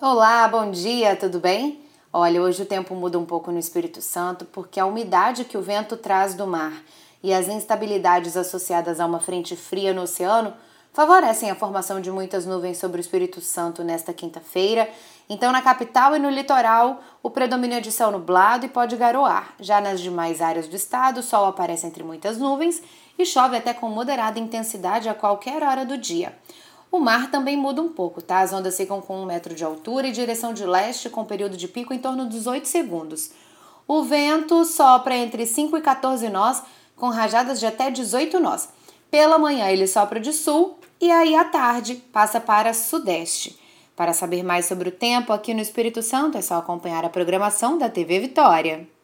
Olá, bom dia, tudo bem? Olha, hoje o tempo muda um pouco no Espírito Santo porque a umidade que o vento traz do mar e as instabilidades associadas a uma frente fria no oceano favorecem a formação de muitas nuvens sobre o Espírito Santo nesta quinta-feira. Então, na capital e no litoral, o predomínio é de céu nublado e pode garoar. Já nas demais áreas do estado, o sol aparece entre muitas nuvens e chove até com moderada intensidade a qualquer hora do dia. O mar também muda um pouco, tá? As ondas ficam com um metro de altura e direção de leste, com período de pico em torno dos 8 segundos. O vento sopra entre 5 e 14 nós, com rajadas de até 18 nós. Pela manhã ele sopra de sul e aí à tarde passa para sudeste. Para saber mais sobre o tempo aqui no Espírito Santo é só acompanhar a programação da TV Vitória.